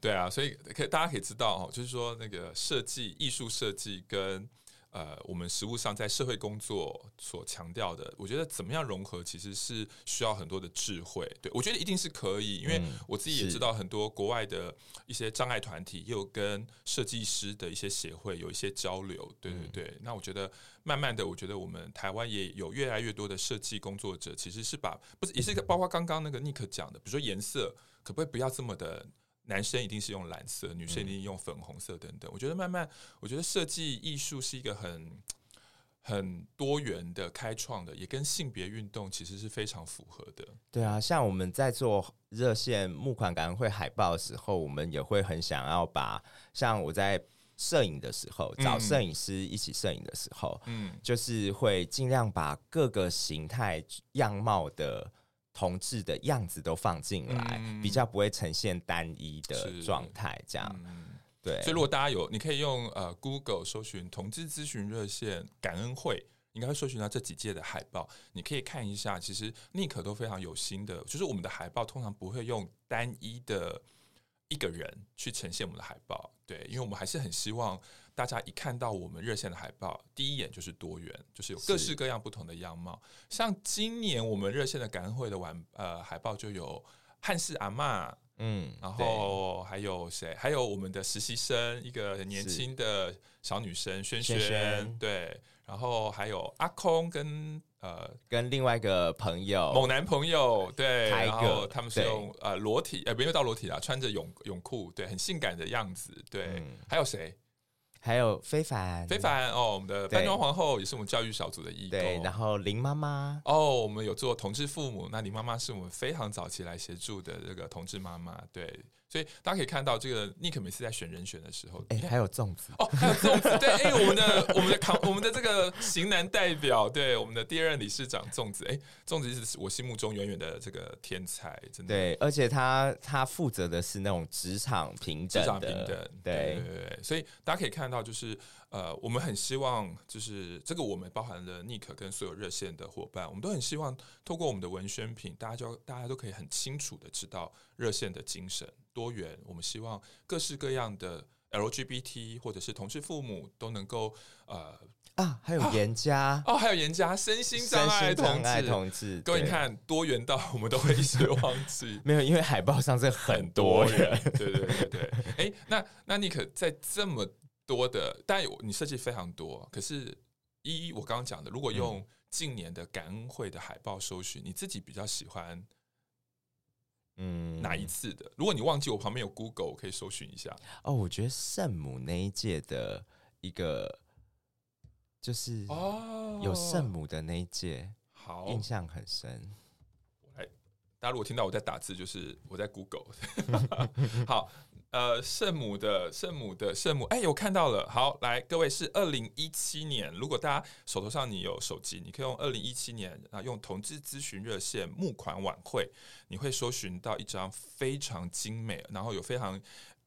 对啊，所以可以大家可以知道哦，就是说那个设计艺术设计跟。呃，我们实务上在社会工作所强调的，我觉得怎么样融合，其实是需要很多的智慧。对，我觉得一定是可以，因为我自己也知道很多国外的一些障碍团体，又跟设计师的一些协会有一些交流。对对对，嗯、那我觉得慢慢的，我觉得我们台湾也有越来越多的设计工作者，其实是把不是也是包括刚刚那个尼克讲的，比如说颜色，可不可以不要这么的？男生一定是用蓝色，女生一定用粉红色等等。嗯、我觉得慢慢，我觉得设计艺术是一个很很多元的、开创的，也跟性别运动其实是非常符合的。对啊，像我们在做热线募款感恩会海报的时候，我们也会很想要把，像我在摄影的时候，找摄影师一起摄影的时候，嗯，就是会尽量把各个形态样貌的。同志的样子都放进来，嗯、比较不会呈现单一的状态。这样，嗯、对。所以如果大家有，你可以用呃 Google 搜寻同志咨询热线感恩会，应该会搜寻到这几届的海报。你可以看一下，其实尼克都非常有心的，就是我们的海报通常不会用单一的一个人去呈现我们的海报。对，因为我们还是很希望大家一看到我们热线的海报，第一眼就是多元，就是有各式各样不同的样貌。像今年我们热线的感恩会的晚呃海报就有汉氏阿嬷，嗯，然后还有谁？还有我们的实习生，一个很年轻的小女生萱萱，对，然后还有阿空跟呃跟另外一个朋友某男朋友，对，然后他们是用呃裸体，呃没有到裸体啦，穿着泳泳裤，对，很性感的样子，对，嗯、还有谁？还有非凡，非凡哦，我们的搬装皇后也是我们教育小组的义工。对，然后林妈妈哦，我们有做同志父母，那林妈妈是我们非常早期来协助的这个同志妈妈，对。所以大家可以看到，这个尼克每次在选人选的时候，哎、欸，还有粽子哦，还有粽子，对，哎、欸，我们的 我们的扛我们的这个型男代表，对，我们的第二任理事长粽子，哎、欸，粽子是我心目中远远的这个天才，真的。对，而且他他负责的是那种职场平等，职场平等，对对对对。所以大家可以看到，就是呃，我们很希望，就是这个我们包含了 Nick 跟所有热线的伙伴，我们都很希望透过我们的文宣品，大家就大家都可以很清楚的知道热线的精神。多元，我们希望各式各样的 LGBT 或者是同志父母都能够呃啊，还有严家哦，还有严家身心障碍同志同志，各位你看多元到我们都会一直忘记，没有，因为海报上是很多人，对对对对。哎、欸，那那尼克在这么多的，但你设计非常多，可是一我刚刚讲的，如果用近年的感恩会的海报搜寻，你自己比较喜欢？嗯，哪一次的？如果你忘记，我旁边有 Google，我可以搜寻一下。哦，我觉得圣母那一届的一个，就是哦，有圣母的那一届，好，印象很深。来，大家如果听到我在打字，就是我在 Google。好。呃，圣母的圣母的圣母，哎，我看到了。好，来，各位是二零一七年。如果大家手头上你有手机，你可以用二零一七年啊，用同志咨询热线募款晚会，你会搜寻到一张非常精美，然后有非常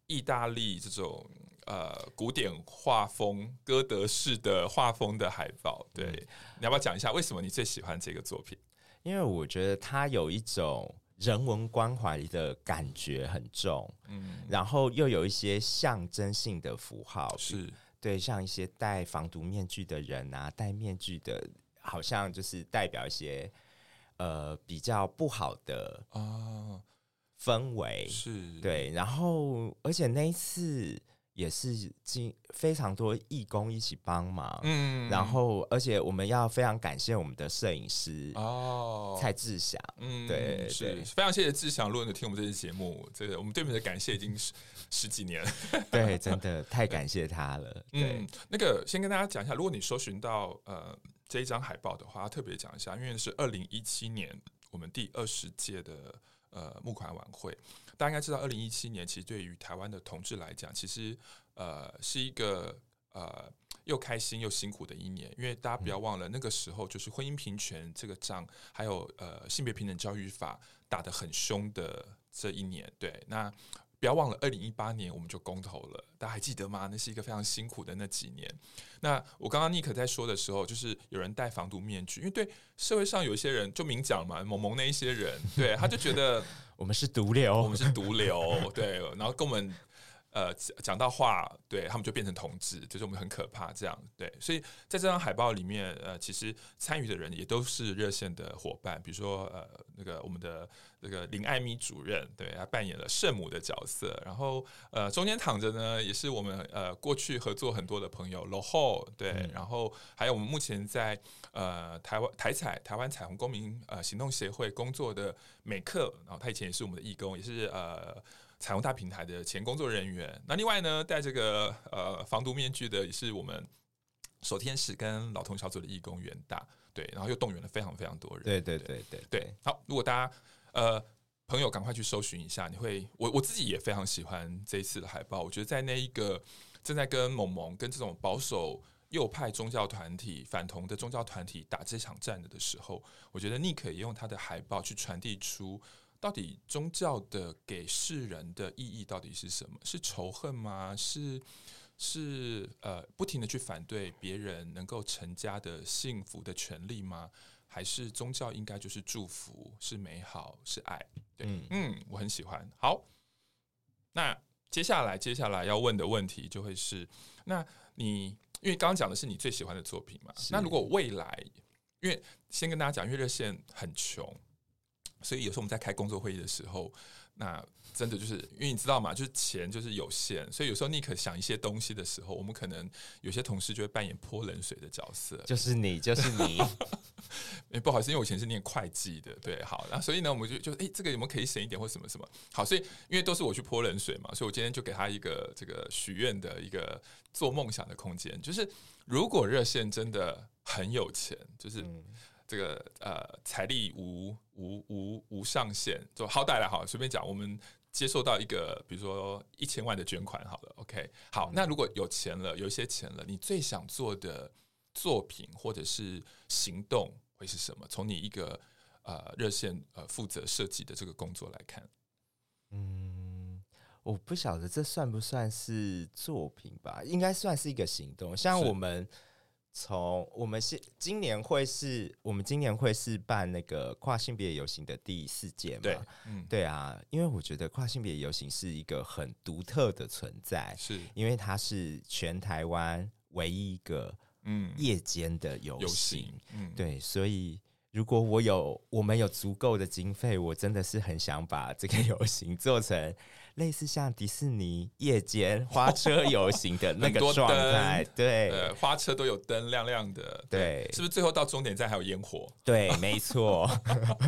意大利这种呃古典画风、哥德式的画风的海报。对，嗯、你要不要讲一下为什么你最喜欢这个作品？因为我觉得它有一种。人文关怀的感觉很重，嗯，然后又有一些象征性的符号，是。对，像一些戴防毒面具的人啊，戴面具的，好像就是代表一些呃比较不好的啊氛围，是。对，然后而且那一次。也是经非常多义工一起帮忙，嗯，然后而且我们要非常感谢我们的摄影师哦，蔡志祥，嗯，对，是对非常谢谢志祥，如果你听我们这期节目，这个我们对面的感谢已经十十几年了，对，真的太感谢他了。对，嗯，那个先跟大家讲一下，如果你搜寻到呃这一张海报的话，要特别讲一下，因为是二零一七年我们第二十届的。呃，募款晚会，大家应该知道，二零一七年其实对于台湾的同志来讲，其实呃是一个呃又开心又辛苦的一年，因为大家不要忘了，那个时候就是婚姻平权这个仗，还有呃性别平等教育法打得很凶的这一年，对，那。不要忘了，二零一八年我们就公投了，大家还记得吗？那是一个非常辛苦的那几年。那我刚刚尼克在说的时候，就是有人戴防毒面具，因为对社会上有一些人就明讲嘛，萌萌那一些人，对，他就觉得 我们是毒瘤，我们是毒瘤，对，然后跟我们呃讲到话，对他们就变成同志，就是我们很可怕这样。对，所以在这张海报里面，呃，其实参与的人也都是热线的伙伴，比如说呃那个我们的那个林艾米主任，对，他扮演了圣母的角色，然后呃中间躺着呢，也是我们呃过去合作很多的朋友罗后，对，嗯、然后还有我们目前在呃台湾台彩台湾彩虹公民呃行动协会工作的美克，然后他以前也是我们的义工，也是呃彩虹大平台的前工作人员。那另外呢，戴这个呃防毒面具的也是我们守天使跟老同小组的义工袁大，对，然后又动员了非常非常多人。对对对对对，对。好，如果大家呃朋友赶快去搜寻一下，你会我我自己也非常喜欢这一次的海报。我觉得在那一个正在跟萌萌跟这种保守。右派宗教团体、反同的宗教团体打这场战的时候，我觉得尼可也用他的海报去传递出，到底宗教的给世人的意义到底是什么？是仇恨吗？是是呃不停的去反对别人能够成家的幸福的权利吗？还是宗教应该就是祝福、是美好、是爱？对，嗯，嗯，我很喜欢。好，那接下来接下来要问的问题就会是，那你。因为刚刚讲的是你最喜欢的作品嘛，那如果未来，因为先跟大家讲，因为热线很穷，所以有时候我们在开工作会议的时候，那真的就是因为你知道嘛，就是钱就是有限，所以有时候尼可想一些东西的时候，我们可能有些同事就会扮演泼冷水的角色，就是你，就是你。哎，不好意思，因为我以前是念会计的，对，好，那所以呢，我们就就哎，这个有没有可以省一点或什么什么？好，所以因为都是我去泼冷水嘛，所以我今天就给他一个这个许愿的一个做梦想的空间，就是如果热线真的很有钱，就是这个呃财力无无无无上限，就好歹了，哈，随便讲，我们接受到一个比如说一千万的捐款，好了，OK，好，那如果有钱了，有一些钱了，你最想做的作品或者是行动会是什么？从你一个呃热线呃负责设计的这个工作来看，嗯，我不晓得这算不算是作品吧？应该算是一个行动。像我们从我们是今年会是我们今年会是办那个跨性别游行的第四届嘛？对，嗯，对啊，因为我觉得跨性别游行是一个很独特的存在，是因为它是全台湾唯一一个。嗯，夜间的游行，嗯，对，所以如果我有我们有足够的经费，我真的是很想把这个游行做成类似像迪士尼夜间 花车游行的那个状态，对，呃，花车都有灯亮亮的，对，是不是最后到终点站还有烟火？对，没错。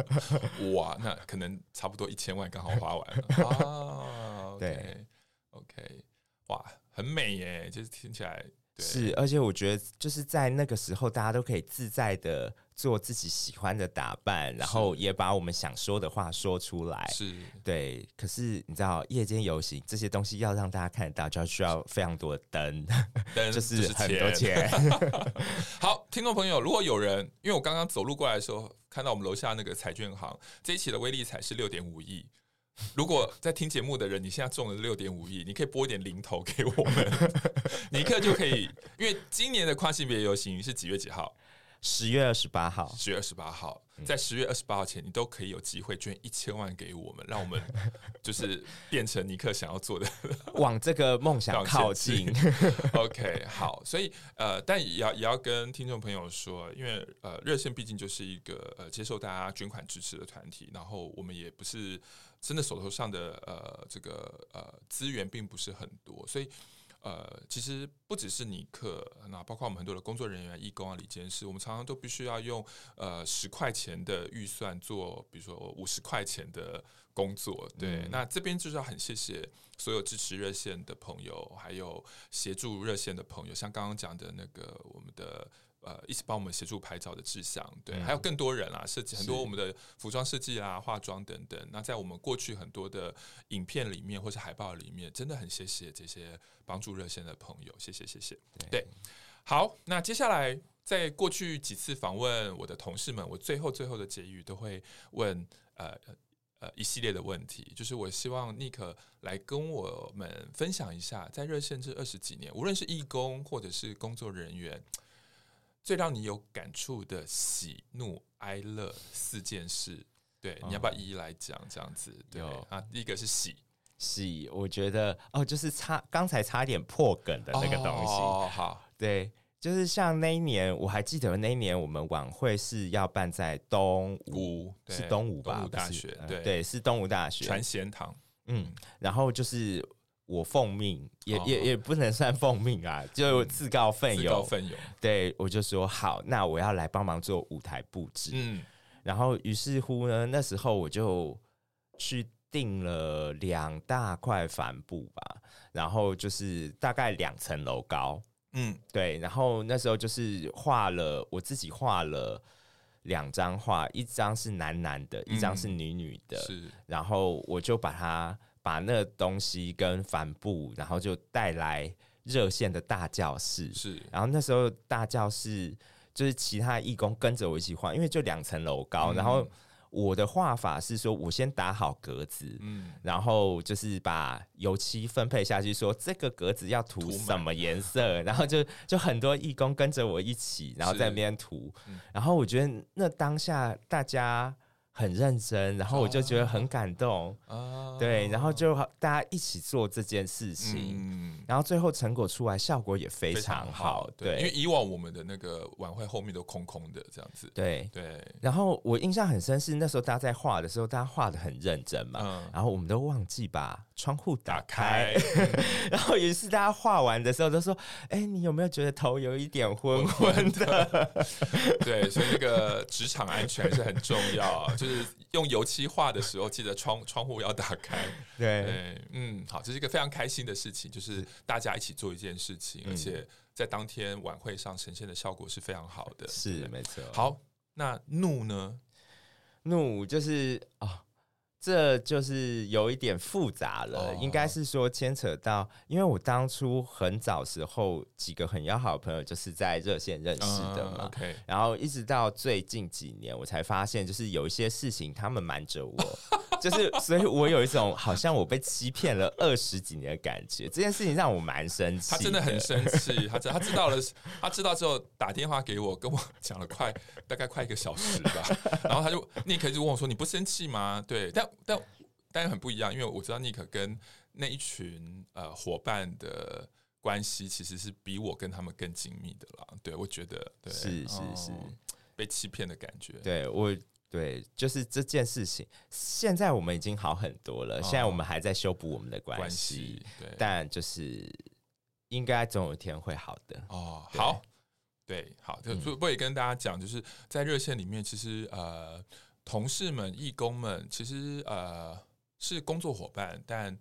哇，那可能差不多一千万刚好花完了 啊。对，OK，哇，很美耶，就是听起来。是，而且我觉得就是在那个时候，大家都可以自在的做自己喜欢的打扮，然后也把我们想说的话说出来。是，对。可是你知道，夜间游行这些东西要让大家看得到，就要需要非常多的灯，灯 就是很多钱。好，听众朋友，如果有人，因为我刚刚走路过来的时候，看到我们楼下那个彩券行，这一期的威力彩是六点五亿。如果在听节目的人，你现在中了六点五亿，你可以拨一点零头给我们，尼克就可以。因为今年的跨性别游行是几月几号？十月二十八号。十月二十八号，在十月二十八号前，你都可以有机会捐一千万给我们，让我们 就是变成尼克想要做的，往这个梦想靠近。OK，好，所以呃，但也要也要跟听众朋友说，因为呃，热线毕竟就是一个呃接受大家捐款支持的团体，然后我们也不是。真的手头上的呃这个呃资源并不是很多，所以呃其实不只是尼克，那包括我们很多的工作人员、义工啊、理监事，我们常常都必须要用呃十块钱的预算做，比如说五十块钱的工作。对，嗯、那这边就是要很谢谢所有支持热线的朋友，还有协助热线的朋友，像刚刚讲的那个我们的。呃，一起帮我们协助拍照的志向，对，嗯、还有更多人啦，设计很多我们的服装设计啊、化妆等等。那在我们过去很多的影片里面或是海报里面，真的很谢谢这些帮助热线的朋友，谢谢谢谢。对，对，好，那接下来在过去几次访问我的同事们，我最后最后的结语都会问呃呃一系列的问题，就是我希望尼可来跟我们分享一下，在热线这二十几年，无论是义工或者是工作人员。最让你有感触的喜怒哀乐四件事，对，你要不要一一来讲？这样子，对啊，第一个是喜喜我觉得哦，就是差刚才差点破梗的那个东西。哦，好，对，就是像那一年，我还记得那一年我们晚会是要办在东吴，是东吴吧？东吴大学，对对，是东吴大学传贤堂。嗯，然后就是我奉命，也也也不能算奉命啊，就自告奋勇，自告奋勇。对，我就说好，那我要来帮忙做舞台布置。嗯，然后于是乎呢，那时候我就去。订了两大块帆布吧，然后就是大概两层楼高，嗯，对，然后那时候就是画了，我自己画了两张画，一张是男男的，一张是女女的，是，然后我就把它把那东西跟帆布，然后就带来热线的大教室，是，然后那时候大教室就是其他义工跟着我一起画，因为就两层楼高，然后。我的画法是说，我先打好格子，嗯，然后就是把油漆分配下去，说这个格子要涂什么颜色，然后就就很多义工跟着我一起，然后在那边涂，然后我觉得那当下大家。很认真，然后我就觉得很感动，哦、对，然后就大家一起做这件事情，嗯、然后最后成果出来，效果也非常好，对，对，因为以往我们的那个晚会后面都空空的这样子，对。对。然后我印象很深是那时候大家在画的时候，大家画的很认真嘛，嗯、然后我们都忘记把窗户打开，然后于是大家画完的时候都说：“哎，你有没有觉得头有一点昏昏的？” 对，所以那个职场安全是很重要。就是用油漆画的时候，记得窗窗户要打开。对，对，嗯，好，这是一个非常开心的事情，就是大家一起做一件事情，而且在当天晚会上呈现的效果是非常好的。是，没错。好，那怒呢？怒就是啊。哦这就是有一点复杂了，oh. 应该是说牵扯到，因为我当初很早时候几个很要好的朋友就是在热线认识的嘛，uh, okay. 然后一直到最近几年我才发现，就是有一些事情他们瞒着我。就是，所以我有一种好像我被欺骗了二十几年的感觉。这件事情让我蛮生气，他真的很生气。他知他知道了，他知道之后打电话给我，跟我讲了快大概快一个小时吧。然后他就尼克就问我说：“你不生气吗？”对，但但但很不一样，因为我知道尼克跟那一群呃伙伴的关系其实是比我跟他们更紧密的啦。对，我觉得对是是是、哦、被欺骗的感觉。对我。对，就是这件事情。现在我们已经好很多了，哦、现在我们还在修补我们的关系。关系对，但就是应该总有一天会好的。哦，好，对，好。就我也跟大家讲，就是在热线里面，其实呃，同事们、义工们，其实呃是工作伙伴，但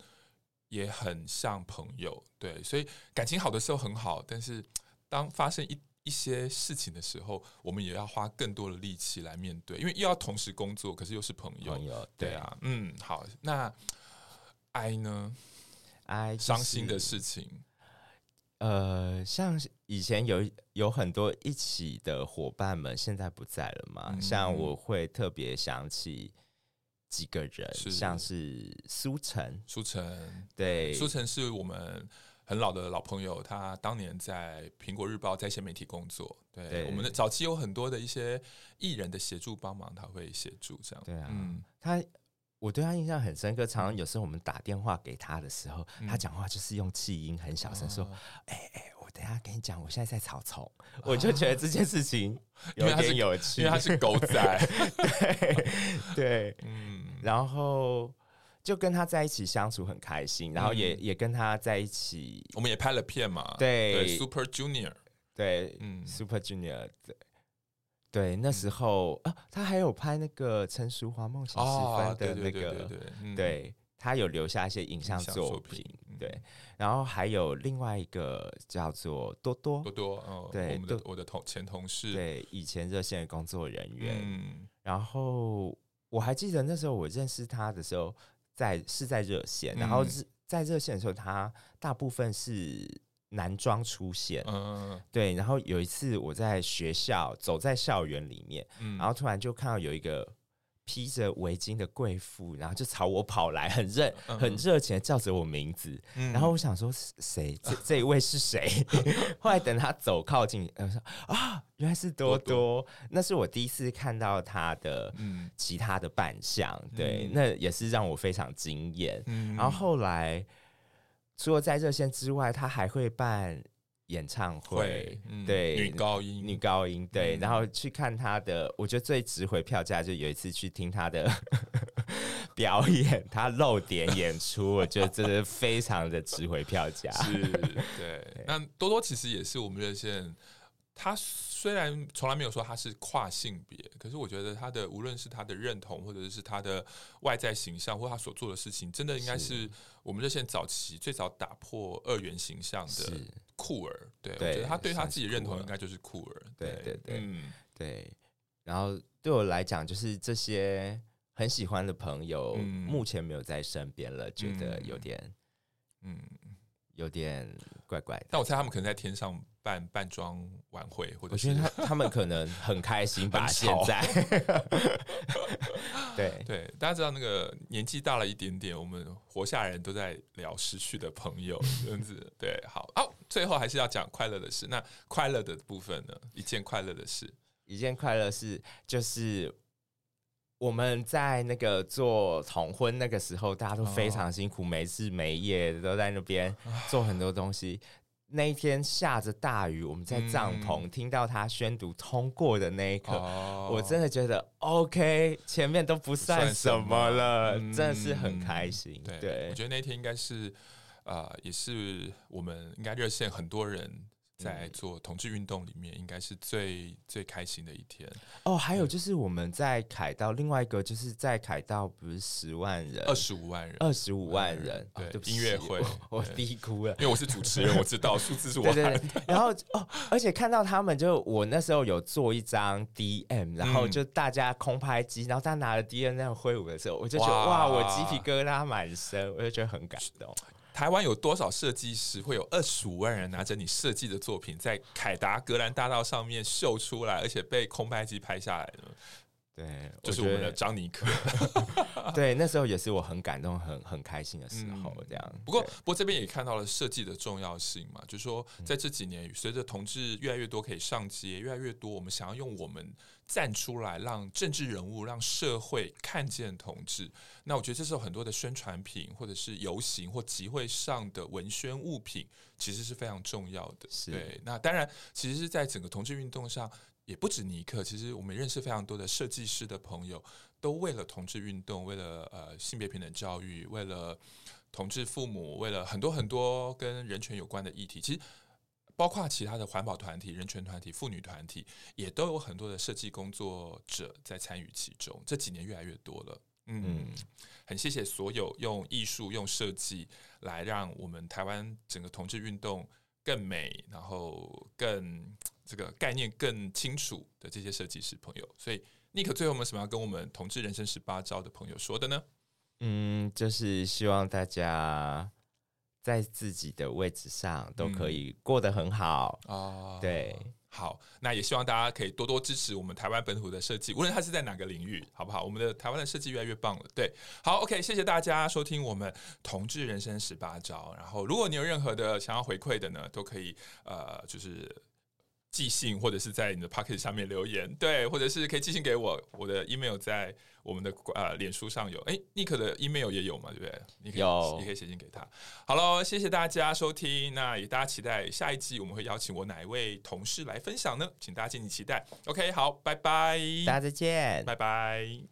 也很像朋友。对，所以感情好的时候很好，但是当发生一一些事情的时候，我们也要花更多的力气来面对，因为又要同时工作，可是又是朋友。朋友，对啊，嗯，好，那哀呢？哀伤心的事情，呃，像以前有有很多一起的伙伴们，现在不在了嘛。嗯、像我会特别想起几个人，是像是苏晨，苏晨，对，苏晨是我们。很老的老朋友，他当年在苹果日报在线媒体工作。对，对我们的早期有很多的一些艺人的协助帮忙，他会协助这样。对啊，嗯，他我对他印象很深刻。常常有时候我们打电话给他的时候，嗯、他讲话就是用气音很小声说：“哎哎、哦欸欸，我等下跟你讲，我现在在草丛。哦”我就觉得这件事情有点有趣，因为他是狗仔。对对，嗯，然后。就跟他在一起相处很开心，然后也、嗯、也跟他在一起，我们也拍了片嘛。对，对，Super Junior，对，嗯，Super Junior，对，对，那时候、嗯、啊，他还有拍那个陈淑华梦醒时分的那个，对，对，他有留下一些影像作品，对，然后还有另外一个叫做多多，多多，哦，对，我的我的同前同事，对，以前热线的工作人员，嗯，然后我还记得那时候我认识他的时候。在是在热线，然后是在热线的时候，他大部分是男装出现，嗯，对。然后有一次我在学校走在校园里面，嗯，然后突然就看到有一个披着围巾的贵妇，然后就朝我跑来，很热很热情的叫着我名字。嗯、然后我想说谁？这这一位是谁？后来等他走靠近，我说啊，原来是多多。那是我第一次看到他的其他的扮相，嗯、对，那也是让我非常惊艳。嗯、然后后来除了在热线之外，他还会办。演唱会，嗯、对女高音，女高音，对，嗯、然后去看他的，我觉得最值回票价，就有一次去听他的 表演，他露点演出，我觉得真的非常的值回票价。是，对。对那多多其实也是我们热线。他虽然从来没有说他是跨性别，可是我觉得他的无论是他的认同，或者是他的外在形象，或他所做的事情，真的应该是我们热线早期最早打破二元形象的酷儿。对，对我觉得他对他自己认同应该就是酷儿。对对对，嗯对。然后对我来讲，就是这些很喜欢的朋友，目前没有在身边了，觉得有点，嗯，有点怪怪的。但我猜他们可能在天上。办扮装晚会，或者我觉得他他们可能很开心吧。现在，对 对，大家知道那个年纪大了一点点，我们活下来人都在聊失去的朋友这样子。对，好，哦，最后还是要讲快乐的事。那快乐的部分呢？一件快乐的事，一件快乐事就是我们在那个做同婚那个时候，大家都非常辛苦，没日没夜都在那边做很多东西。那一天下着大雨，我们在帐篷、嗯、听到他宣读通过的那一刻，哦、我真的觉得 OK，前面都不算什么了，么真的是很开心。对我觉得那天应该是，呃，也是我们应该热线很多人。在做同志运动里面，应该是最最开心的一天哦。还有就是我们在凯道，另外一个就是在凯道，不是十万人，二十五万人，二十五万人。对，音乐会，我低估了，因为我是主持人，我知道数字是我。对对。然后哦，而且看到他们，就我那时候有做一张 DM，然后就大家空拍机，然后他拿了 DM 那样挥舞的时候，我就觉得哇，我鸡皮疙瘩满身，我就觉得很感动。台湾有多少设计师会有二十五万人拿着你设计的作品在凯达格兰大道上面秀出来，而且被空拍机拍下来呢？对，就是我们的张尼克。对，那时候也是我很感动、很很开心的时候。这样，不过不过这边也看到了设计的重要性嘛，就是说在这几年，随着同志越来越多可以上街，越来越多我们想要用我们站出来，让政治人物、让社会看见同志。那我觉得这时候很多的宣传品，或者是游行或集会上的文宣物品，其实是非常重要的。对，那当然，其实是在整个同志运动上。也不止尼克，其实我们认识非常多的设计师的朋友，都为了同志运动，为了呃性别平等教育，为了同志父母，为了很多很多跟人权有关的议题，其实包括其他的环保团体、人权团体、妇女团体，也都有很多的设计工作者在参与其中。这几年越来越多了，嗯，嗯很谢谢所有用艺术、用设计来让我们台湾整个同志运动更美，然后更。这个概念更清楚的这些设计师朋友，所以尼克最后有没有什么要跟我们同志人生十八招的朋友说的呢？嗯，就是希望大家在自己的位置上都可以过得很好啊。嗯、对，好，那也希望大家可以多多支持我们台湾本土的设计，无论它是在哪个领域，好不好？我们的台湾的设计越来越棒了。对，好，OK，谢谢大家收听我们同志人生十八招。然后，如果你有任何的想要回馈的呢，都可以呃，就是。寄信或者是在你的 Pocket 下面留言，对，或者是可以寄信给我，我的 email 在我们的呃脸书上有，哎，尼克的 email 也有嘛，对不对？你可以有，你可以写信给他。好喽，谢谢大家收听，那也大家期待下一季我们会邀请我哪一位同事来分享呢？请大家敬请期待。OK，好，拜拜，大家再见，拜拜。